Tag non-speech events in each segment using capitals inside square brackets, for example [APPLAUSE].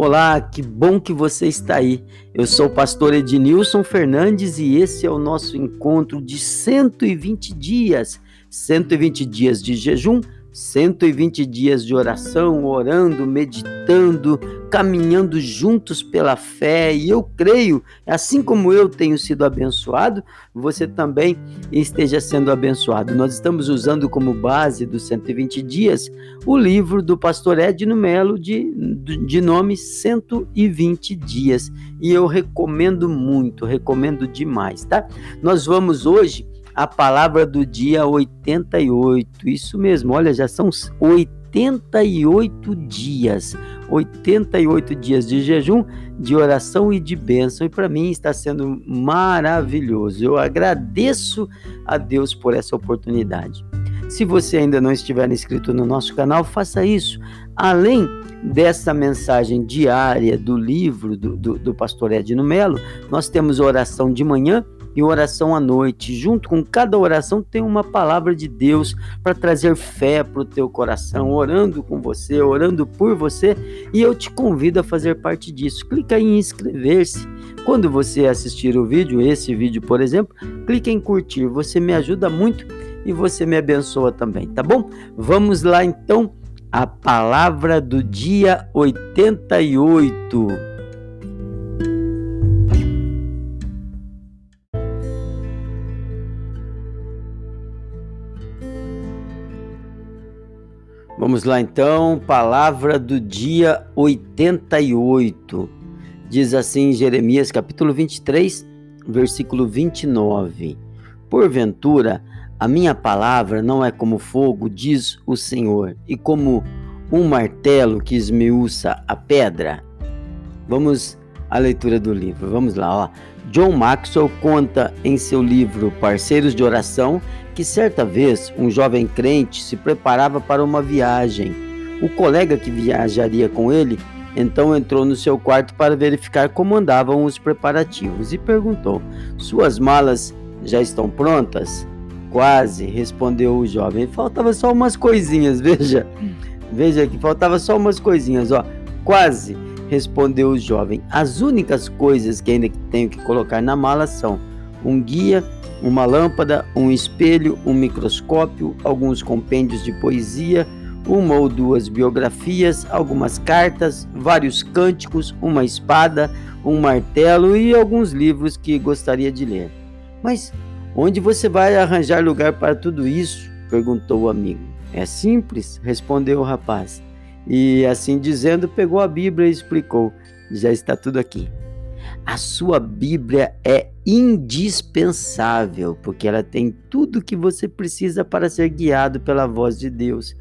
Olá, que bom que você está aí. Eu sou o pastor Ednilson Fernandes e esse é o nosso encontro de 120 dias. 120 dias de jejum 120 dias de oração, orando, meditando, caminhando juntos pela fé, e eu creio, assim como eu tenho sido abençoado, você também esteja sendo abençoado. Nós estamos usando como base dos 120 dias o livro do pastor Edno Melo de, de nome 120 dias, e eu recomendo muito, recomendo demais, tá? Nós vamos hoje a palavra do dia 88. Isso mesmo, olha, já são 88 dias. 88 dias de jejum, de oração e de bênção. E para mim está sendo maravilhoso. Eu agradeço a Deus por essa oportunidade. Se você ainda não estiver inscrito no nosso canal, faça isso. Além dessa mensagem diária do livro do, do, do pastor Edno Melo, nós temos oração de manhã e oração à noite. Junto com cada oração tem uma palavra de Deus para trazer fé para o teu coração, orando com você, orando por você, e eu te convido a fazer parte disso. Clica em inscrever-se. Quando você assistir o vídeo, esse vídeo, por exemplo, clique em curtir. Você me ajuda muito e você me abençoa também, tá bom? Vamos lá então a palavra do dia 88. Vamos lá então, palavra do dia 88. Diz assim Jeremias capítulo 23, versículo 29. Porventura, a minha palavra não é como fogo, diz o Senhor, e como um martelo que esmiuça a pedra. Vamos à leitura do livro. Vamos lá, ó. John Maxwell conta em seu livro Parceiros de Oração que certa vez um jovem crente se preparava para uma viagem. O colega que viajaria com ele então entrou no seu quarto para verificar como andavam os preparativos e perguntou: Suas malas já estão prontas? Quase, respondeu o jovem. Faltava só umas coisinhas, veja. Veja que faltava só umas coisinhas, ó. Quase, respondeu o jovem. As únicas coisas que ainda tenho que colocar na mala são um guia uma lâmpada, um espelho, um microscópio, alguns compêndios de poesia, uma ou duas biografias, algumas cartas, vários cânticos, uma espada, um martelo e alguns livros que gostaria de ler. Mas onde você vai arranjar lugar para tudo isso? perguntou o amigo. É simples, respondeu o rapaz. E assim dizendo, pegou a Bíblia e explicou: já está tudo aqui. A sua Bíblia é indispensável, porque ela tem tudo o que você precisa para ser guiado pela voz de Deus.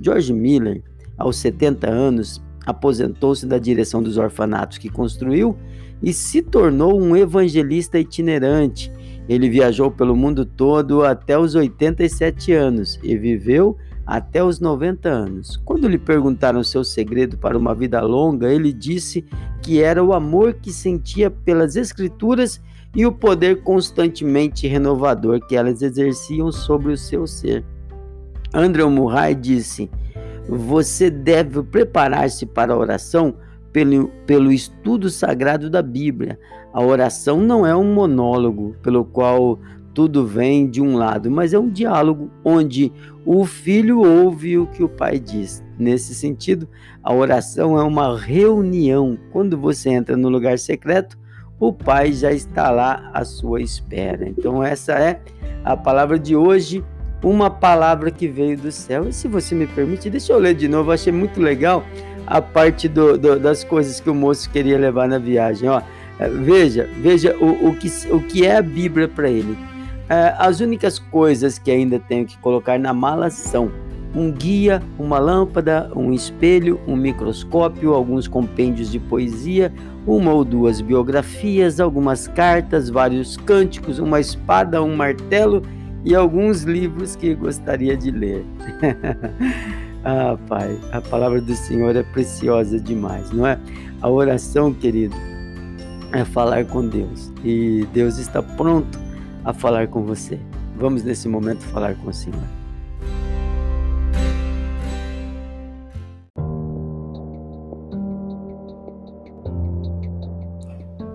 George Miller, aos 70 anos, aposentou-se da direção dos orfanatos que construiu e se tornou um evangelista itinerante. Ele viajou pelo mundo todo até os 87 anos e viveu até os 90 anos. Quando lhe perguntaram seu segredo para uma vida longa, ele disse que era o amor que sentia pelas Escrituras e o poder constantemente renovador que elas exerciam sobre o seu ser. Andrew Murray disse: Você deve preparar-se para a oração pelo, pelo estudo sagrado da Bíblia. A oração não é um monólogo pelo qual tudo vem de um lado, mas é um diálogo onde o filho ouve o que o pai diz. Nesse sentido, a oração é uma reunião. Quando você entra no lugar secreto, o pai já está lá à sua espera. Então, essa é a palavra de hoje, uma palavra que veio do céu. E se você me permite, deixa eu ler de novo. Achei muito legal a parte do, do, das coisas que o moço queria levar na viagem. Ó, veja, veja o, o, que, o que é a Bíblia para ele. É, as únicas coisas que ainda tenho que colocar na mala são um guia, uma lâmpada, um espelho, um microscópio, alguns compêndios de poesia, uma ou duas biografias, algumas cartas, vários cânticos, uma espada, um martelo e alguns livros que gostaria de ler. [LAUGHS] ah, Pai, a palavra do Senhor é preciosa demais, não é? A oração, querido, é falar com Deus e Deus está pronto a falar com você. Vamos nesse momento falar com o Senhor.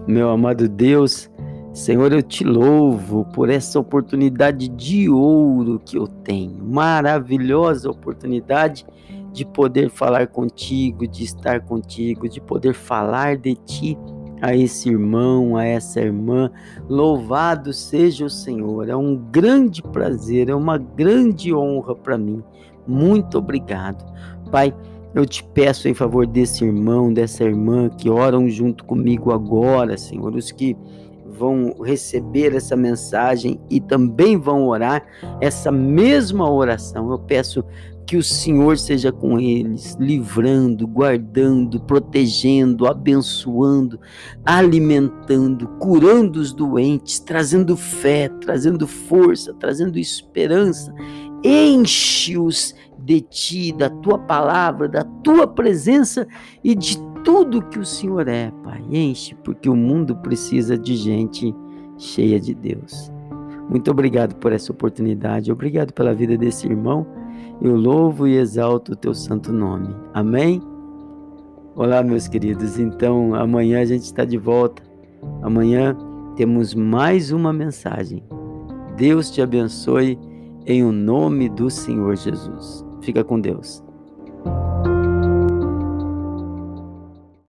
Meu amado Deus, Senhor, eu te louvo por essa oportunidade de ouro que eu tenho, maravilhosa oportunidade de poder falar contigo, de estar contigo, de poder falar de ti a esse irmão, a essa irmã. Louvado seja o Senhor. É um grande prazer, é uma grande honra para mim. Muito obrigado. Pai, eu te peço em favor desse irmão, dessa irmã que oram junto comigo agora, Senhor, os que vão receber essa mensagem e também vão orar essa mesma oração. Eu peço que o Senhor seja com eles, livrando, guardando, protegendo, abençoando, alimentando, curando os doentes, trazendo fé, trazendo força, trazendo esperança. Enche-os de ti, da tua palavra, da tua presença e de tudo que o Senhor é, Pai. Enche, porque o mundo precisa de gente cheia de Deus. Muito obrigado por essa oportunidade, obrigado pela vida desse irmão. Eu louvo e exalto o teu santo nome. Amém? Olá, meus queridos. Então, amanhã a gente está de volta. Amanhã temos mais uma mensagem. Deus te abençoe em o nome do Senhor Jesus. Fica com Deus.